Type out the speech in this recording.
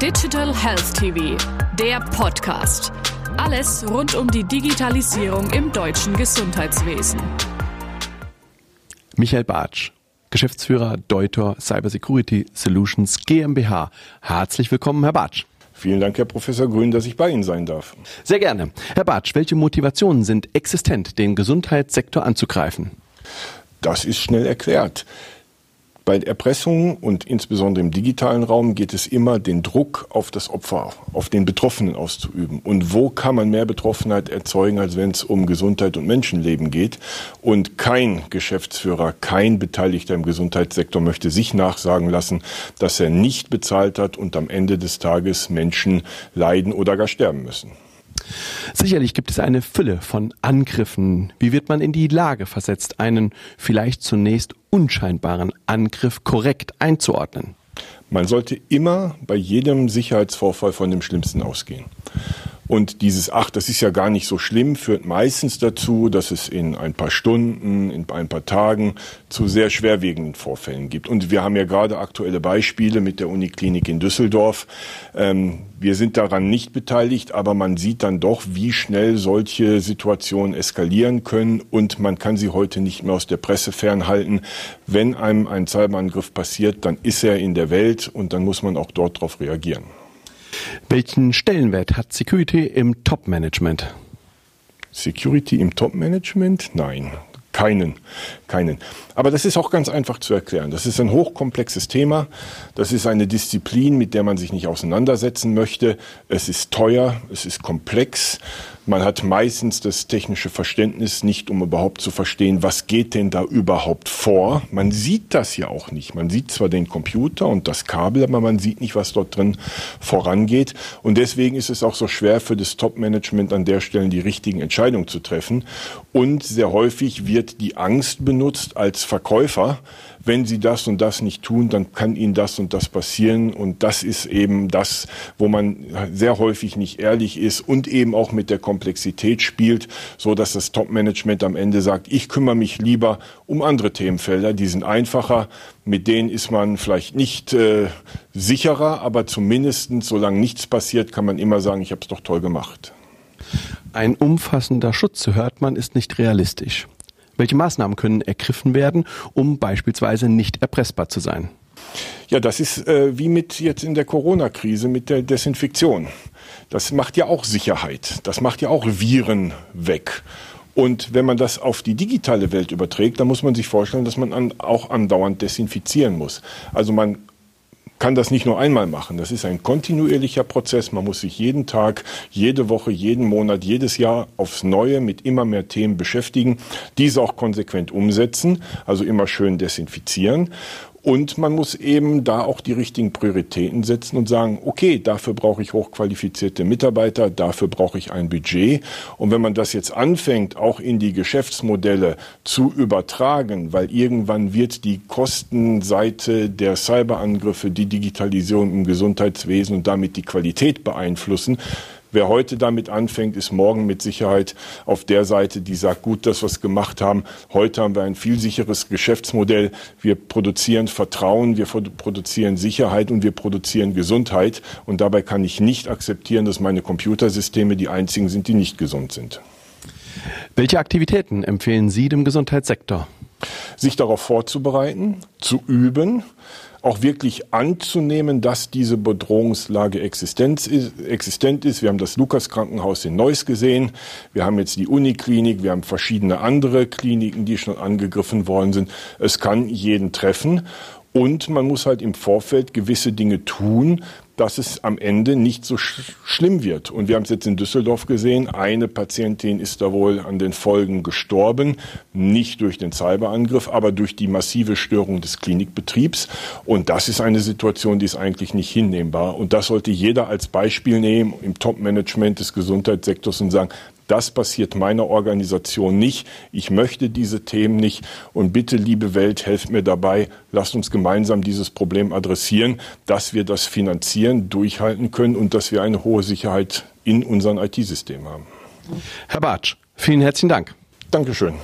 Digital Health TV, der Podcast. Alles rund um die Digitalisierung im deutschen Gesundheitswesen. Michael Bartsch, Geschäftsführer Deuter Cybersecurity Solutions GmbH. Herzlich willkommen, Herr Bartsch. Vielen Dank, Herr Professor Grün, dass ich bei Ihnen sein darf. Sehr gerne. Herr Bartsch, welche Motivationen sind existent, den Gesundheitssektor anzugreifen? Das ist schnell erklärt. Bei Erpressungen und insbesondere im digitalen Raum geht es immer, den Druck auf das Opfer, auf den Betroffenen auszuüben. Und wo kann man mehr Betroffenheit erzeugen, als wenn es um Gesundheit und Menschenleben geht? Und kein Geschäftsführer, kein Beteiligter im Gesundheitssektor möchte sich nachsagen lassen, dass er nicht bezahlt hat und am Ende des Tages Menschen leiden oder gar sterben müssen. Sicherlich gibt es eine Fülle von Angriffen. Wie wird man in die Lage versetzt, einen vielleicht zunächst unscheinbaren Angriff korrekt einzuordnen? Man sollte immer bei jedem Sicherheitsvorfall von dem Schlimmsten ausgehen. Und dieses, ach, das ist ja gar nicht so schlimm, führt meistens dazu, dass es in ein paar Stunden, in ein paar Tagen zu sehr schwerwiegenden Vorfällen gibt. Und wir haben ja gerade aktuelle Beispiele mit der Uniklinik in Düsseldorf. Ähm, wir sind daran nicht beteiligt, aber man sieht dann doch, wie schnell solche Situationen eskalieren können und man kann sie heute nicht mehr aus der Presse fernhalten. Wenn einem ein Cyberangriff passiert, dann ist er in der Welt und dann muss man auch dort darauf reagieren. Welchen Stellenwert hat Security im Top-Management? Security im Top-Management? Nein, keinen, keinen. Aber das ist auch ganz einfach zu erklären. Das ist ein hochkomplexes Thema. Das ist eine Disziplin, mit der man sich nicht auseinandersetzen möchte. Es ist teuer, es ist komplex. Man hat meistens das technische Verständnis nicht, um überhaupt zu verstehen, was geht denn da überhaupt vor. Man sieht das ja auch nicht. Man sieht zwar den Computer und das Kabel, aber man sieht nicht, was dort drin vorangeht. Und deswegen ist es auch so schwer für das Top-Management an der Stelle die richtigen Entscheidungen zu treffen. Und sehr häufig wird die Angst benutzt als Verkäufer, wenn Sie das und das nicht tun, dann kann Ihnen das und das passieren. Und das ist eben das, wo man sehr häufig nicht ehrlich ist und eben auch mit der Komplexität spielt, so dass das Top-Management am Ende sagt, ich kümmere mich lieber um andere Themenfelder, die sind einfacher, mit denen ist man vielleicht nicht äh, sicherer, aber zumindest, solange nichts passiert, kann man immer sagen, ich habe es doch toll gemacht. Ein umfassender Schutz, so hört man, ist nicht realistisch. Welche Maßnahmen können ergriffen werden, um beispielsweise nicht erpressbar zu sein? Ja, das ist äh, wie mit jetzt in der Corona-Krise mit der Desinfektion. Das macht ja auch Sicherheit. Das macht ja auch Viren weg. Und wenn man das auf die digitale Welt überträgt, dann muss man sich vorstellen, dass man an, auch andauernd desinfizieren muss. Also man kann das nicht nur einmal machen. Das ist ein kontinuierlicher Prozess. Man muss sich jeden Tag, jede Woche, jeden Monat, jedes Jahr aufs Neue mit immer mehr Themen beschäftigen, diese auch konsequent umsetzen, also immer schön desinfizieren. Und man muss eben da auch die richtigen Prioritäten setzen und sagen, okay, dafür brauche ich hochqualifizierte Mitarbeiter, dafür brauche ich ein Budget. Und wenn man das jetzt anfängt, auch in die Geschäftsmodelle zu übertragen, weil irgendwann wird die Kostenseite der Cyberangriffe, die Digitalisierung im Gesundheitswesen und damit die Qualität beeinflussen, Wer heute damit anfängt, ist morgen mit Sicherheit auf der Seite, die sagt, gut, dass wir es gemacht haben. Heute haben wir ein viel sicheres Geschäftsmodell. Wir produzieren Vertrauen, wir produzieren Sicherheit und wir produzieren Gesundheit. Und dabei kann ich nicht akzeptieren, dass meine Computersysteme die einzigen sind, die nicht gesund sind. Welche Aktivitäten empfehlen Sie dem Gesundheitssektor? Sich darauf vorzubereiten, zu üben, auch wirklich anzunehmen, dass diese Bedrohungslage existent ist. Wir haben das Lukas-Krankenhaus in Neuss gesehen. Wir haben jetzt die Uniklinik. Wir haben verschiedene andere Kliniken, die schon angegriffen worden sind. Es kann jeden treffen. Und man muss halt im Vorfeld gewisse Dinge tun, dass es am Ende nicht so sch schlimm wird. Und wir haben es jetzt in Düsseldorf gesehen. Eine Patientin ist da wohl an den Folgen gestorben. Nicht durch den Cyberangriff, aber durch die massive Störung des Klinikbetriebs. Und das ist eine Situation, die ist eigentlich nicht hinnehmbar. Und das sollte jeder als Beispiel nehmen im Top-Management des Gesundheitssektors und sagen, das passiert meiner Organisation nicht. Ich möchte diese Themen nicht. Und bitte, liebe Welt, helft mir dabei. Lasst uns gemeinsam dieses Problem adressieren, dass wir das finanzieren, durchhalten können und dass wir eine hohe Sicherheit in unseren IT-Systemen haben. Herr Bartsch, vielen herzlichen Dank. Dankeschön.